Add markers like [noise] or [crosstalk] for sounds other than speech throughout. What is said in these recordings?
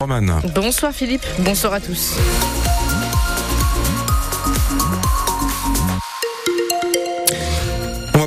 Roman. Bonsoir Philippe, bonsoir à tous.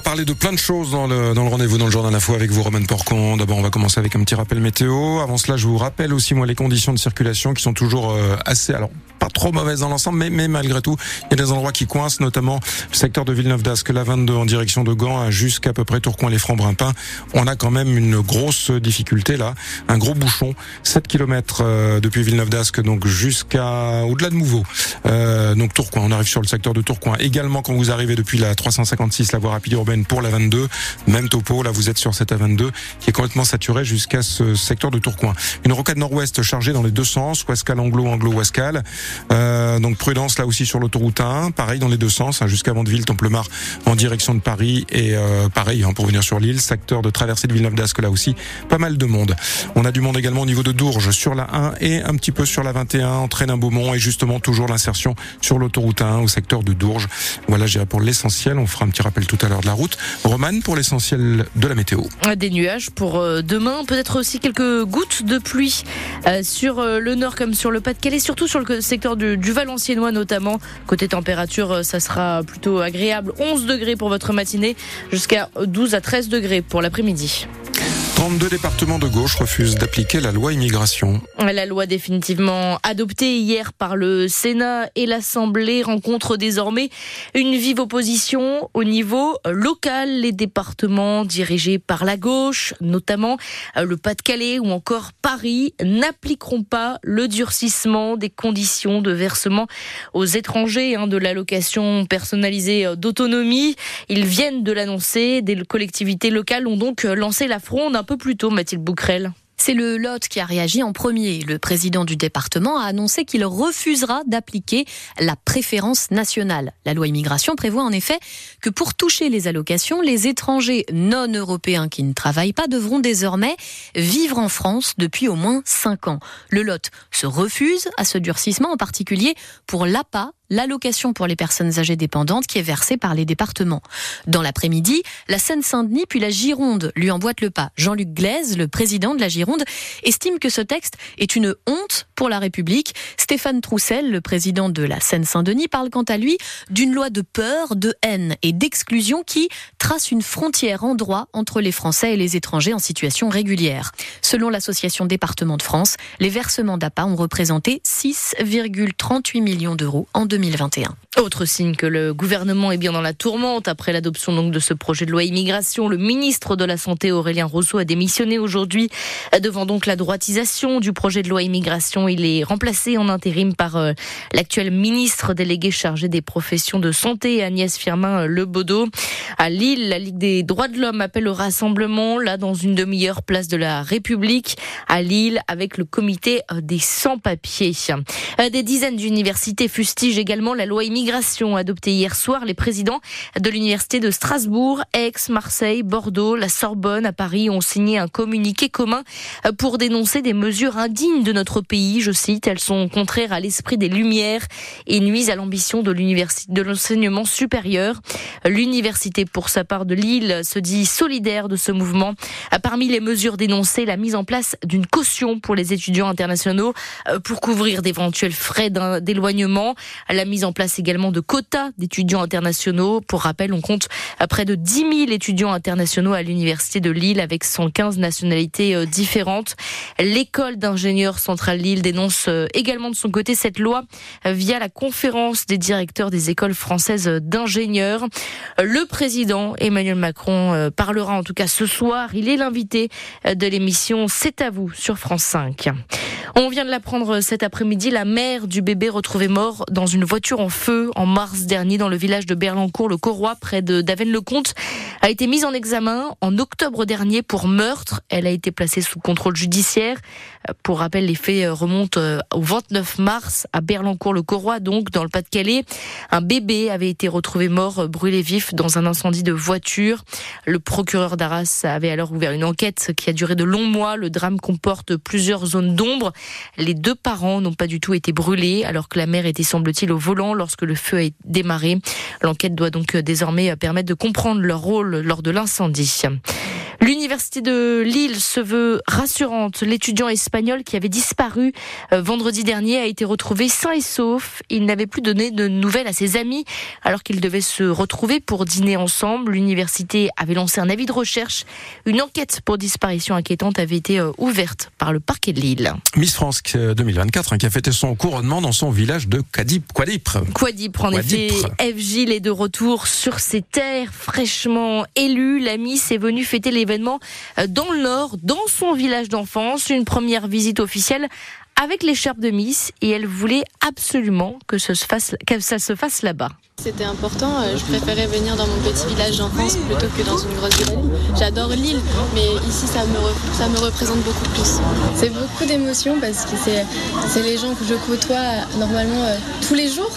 Va parler de plein de choses dans le, dans le rendez-vous dans le journal Info avec vous, Roman Porcon. D'abord, on va commencer avec un petit rappel météo. Avant cela, je vous rappelle aussi, moi, les conditions de circulation qui sont toujours euh, assez, alors, pas trop mauvaises dans l'ensemble, mais, mais malgré tout, il y a des endroits qui coincent, notamment le secteur de Villeneuve d'Ascq, la 22 en direction de Gand jusqu'à peu près Tourcoing, les Francs-Brimpins. On a quand même une grosse difficulté là, un gros bouchon, 7 km euh, depuis Villeneuve d'Ascq, donc jusqu'à au-delà de Mouveau. Euh, donc Tourcoing, on arrive sur le secteur de Tourcoing. Également, quand vous arrivez depuis la 356, la voie rapide urbaine pour la 22, même topo, là vous êtes sur cette A22 qui est complètement saturée jusqu'à ce secteur de Tourcoing. Une rocade nord-ouest chargée dans les deux sens, Ouascal Anglo, Anglo Ouascal. Euh, donc prudence là aussi sur l'autoroute 1, pareil dans les deux sens, hein, jusqu'à Vandeville, Templemar en direction de Paris et euh, pareil hein, pour venir sur l'île, secteur de traversée de Villeneuve d'Ascq là aussi, pas mal de monde. On a du monde également au niveau de Dourges sur la 1 et un petit peu sur la 21 entre Hénin-Beaumont et justement toujours l'insertion sur l'autoroute 1 au secteur de Dourges. Voilà, j'irai pour l'essentiel. On fera un petit rappel tout à l'heure de la route. Roman pour l'essentiel de la météo. Des nuages pour euh, demain, peut-être aussi quelques gouttes de pluie euh, sur euh, le nord comme sur le Pas-de-Calais, surtout sur le secteur du, du Valenciennois notamment. Côté température, ça sera plutôt agréable. 11 degrés pour votre matinée, jusqu'à 12 à 13 degrés pour l'après-midi. 32 départements de gauche refusent d'appliquer la loi immigration. La loi définitivement adoptée hier par le Sénat et l'Assemblée rencontre désormais une vive opposition au niveau local. Les départements dirigés par la gauche, notamment le Pas-de-Calais ou encore Paris, n'appliqueront pas le durcissement des conditions de versement aux étrangers hein, de l'allocation personnalisée d'autonomie. Ils viennent de l'annoncer. Des collectivités locales ont donc lancé la fronde peu plus tôt, Mathilde Bouquerel. C'est le Lot qui a réagi en premier. Le président du département a annoncé qu'il refusera d'appliquer la préférence nationale. La loi immigration prévoit en effet que pour toucher les allocations, les étrangers non européens qui ne travaillent pas devront désormais vivre en France depuis au moins 5 ans. Le Lot se refuse à ce durcissement, en particulier pour l'APA, l'allocation pour les personnes âgées dépendantes qui est versée par les départements. Dans l'après-midi, la Seine-Saint-Denis puis la Gironde lui emboîtent le pas. Jean-Luc Glaise, le président de la Gironde, estime que ce texte est une honte pour la République. Stéphane Troussel, le président de la Seine-Saint-Denis, parle quant à lui d'une loi de peur, de haine et d'exclusion qui trace une frontière en droit entre les Français et les étrangers en situation régulière. Selon l'association Département de France, les versements d'APA ont représenté 6,38 millions d'euros en 2021. Autre signe que le gouvernement est bien dans la tourmente après l'adoption donc de ce projet de loi immigration. Le ministre de la Santé Aurélien Rousseau a démissionné aujourd'hui devant donc la droitisation du projet de loi immigration. Il est remplacé en intérim par euh, l'actuel ministre délégué chargé des professions de santé Agnès Firmin Lebaudot. À Lille, la Ligue des droits de l'homme appelle au rassemblement là dans une demi-heure place de la République à Lille avec le comité euh, des sans-papiers. Euh, des dizaines d'universités fustigent également la loi immigration adoptée hier soir. Les présidents de l'université de Strasbourg, Aix, Marseille, Bordeaux, la Sorbonne à Paris ont signé un communiqué commun pour dénoncer des mesures indignes de notre pays. Je cite, elles sont contraires à l'esprit des Lumières et nuisent à l'ambition de l'enseignement supérieur. L'université, pour sa part de Lille, se dit solidaire de ce mouvement. Parmi les mesures dénoncées, la mise en place d'une caution pour les étudiants internationaux pour couvrir d'éventuels frais d'éloignement, la mise en place également de quotas d'étudiants internationaux. Pour rappel, on compte près de 10 000 étudiants internationaux à l'université de Lille avec 115 nationalités euh, différentes. L'école d'ingénieurs centrale Lille dénonce euh, également de son côté cette loi euh, via la conférence des directeurs des écoles françaises d'ingénieurs. Le président Emmanuel Macron parlera en tout cas ce soir. Il est l'invité de l'émission C'est à vous sur France 5. On vient de l'apprendre cet après-midi, la mère du bébé retrouvé mort dans une voiture en feu en mars dernier dans le village de Berlancourt, le Corroy, près de Daven-le-Comte, a été mise en examen en octobre dernier pour meurtre. Elle a été placée sous contrôle judiciaire. Pour rappel, les faits remontent euh, au 29 mars à Berlancourt-le-Corroy, donc dans le Pas-de-Calais. Un bébé avait été retrouvé mort, brûlé vif dans un incendie de voiture. Le procureur d'Arras avait alors ouvert une enquête qui a duré de longs mois. Le drame comporte plusieurs zones d'ombre. Les deux parents n'ont pas du tout été brûlés, alors que la mère était, semble-t-il, au volant lorsque le feu a démarré. L'enquête doit donc désormais permettre de comprendre leur rôle lors de l'incendie. L'université de Lille se veut rassurante. L'étudiant espagnol qui avait disparu euh, vendredi dernier a été retrouvé sain et sauf. Il n'avait plus donné de nouvelles à ses amis alors qu'ils devaient se retrouver pour dîner ensemble. L'université avait lancé un avis de recherche. Une enquête pour disparition inquiétante avait été euh, ouverte par le parquet de Lille. Miss France 2024 hein, qui a fêté son couronnement dans son village de Quadip, Quadipre. Quadipre, en effet. F. Gilles est de retour sur ses terres fraîchement élues. La Miss est venue fêter l'événement euh, dans le Nord, dans son village d'enfance. Une première visite officielle avec l'écharpe de Miss et elle voulait absolument que, ça se fasse, que ça se fasse là-bas. C'était important, euh, je préférais venir dans mon petit village d'enfance plutôt que dans une grosse ville. J'adore l'île, mais ici ça me, ça me représente beaucoup plus. C'est beaucoup d'émotions parce que c'est les gens que je côtoie normalement euh, tous les jours.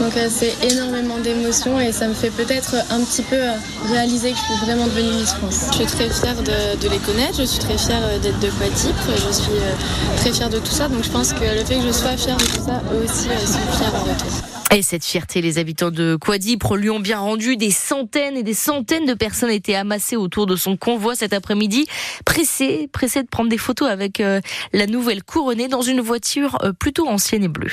Donc euh, c'est énormément d'émotions et ça me fait peut-être un petit peu réaliser que je suis vraiment devenue Miss France. Je suis très fière de, les connaître, je suis très fière d'être de Quatip, je suis très fière de tout ça. Donc je pense que le fait que je sois fière de tout ça, eux aussi sont fiers en retour. Et cette fierté, les habitants de Quadipre lui ont bien rendu. Des centaines et des centaines de personnes étaient amassées autour de son convoi cet après-midi, pressées, pressées de prendre des photos avec euh, la nouvelle couronnée dans une voiture euh, plutôt ancienne et bleue.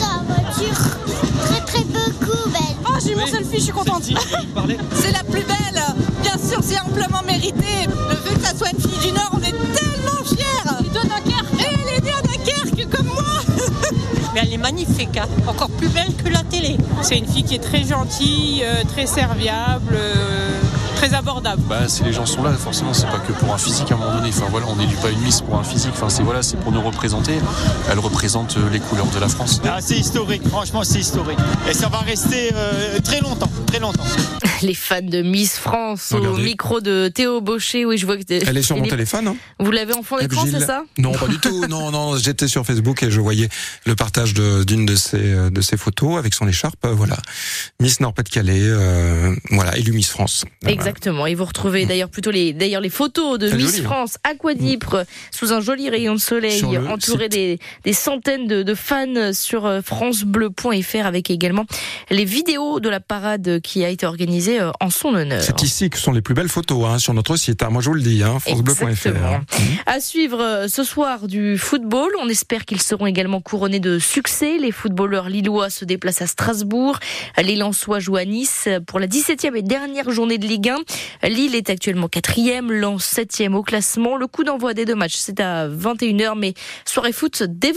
Très très beaucoup belle. Oh, j'ai mon selfie, je suis contente. [laughs] c'est la plus belle. Bien sûr, c'est amplement mérité. Le fait que ça soit une fille du Nord, on est tellement fiers. De Dunkerque. Et elle est née à Dunkerque comme moi. [laughs] Mais elle est magnifique, hein. encore plus belle que la télé. C'est une fille qui est très gentille, euh, très serviable. Euh, très abordable. Bah, si les gens sont là, forcément, c'est pas que pour un physique à un moment donné. Enfin voilà, on n'élit pas une Miss pour un physique. Enfin c'est voilà, c'est pour nous représenter. Elle représente euh, les couleurs de la France. Ah, c'est historique, franchement, c'est historique. Et ça va rester très longtemps, très longtemps. [laughs] Les fans de Miss France au micro de Théo Baucher. Oui, je vois que elle est sur mon téléphone. Hein. Vous l'avez en fond d'écran, c'est ça Non, pas du tout. [laughs] Non, non, j'étais sur Facebook et je voyais le partage d'une de, ses euh, de ses photos avec son écharpe. Euh, voilà, Miss Nord-Pas-de-Calais. Euh, voilà, élue Miss France. Exactement. Et vous retrouvez mm. d'ailleurs plutôt les d'ailleurs les photos de Miss hein. France à Quadipre mm. sous un joli rayon de soleil, entouré des, des centaines de, de fans sur francebleu.fr avec également les vidéos de la parade qui a été organisée euh, en son honneur. C'est ici que sont les plus belles photos hein, sur notre site. Hein. Moi, je vous le dis, hein, francebleu.fr. Hein. À suivre euh, ce soir du football. On espère qu'ils seront également couronnés de succès. Les footballeurs lillois se déplacent à Strasbourg. Les Lensois jouent à Nice pour la 17e et dernière journée de Ligue 1. Lille est actuellement 4e, Lens 7e au classement. Le coup d'envoi des deux matchs, c'est à 21h, mais soirée foot des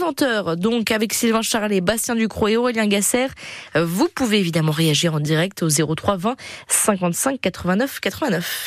Donc, avec Sylvain Charlet, Bastien Ducrot et Aurélien Gasser, vous pouvez évidemment réagir en direct au 03 20 55 89 89.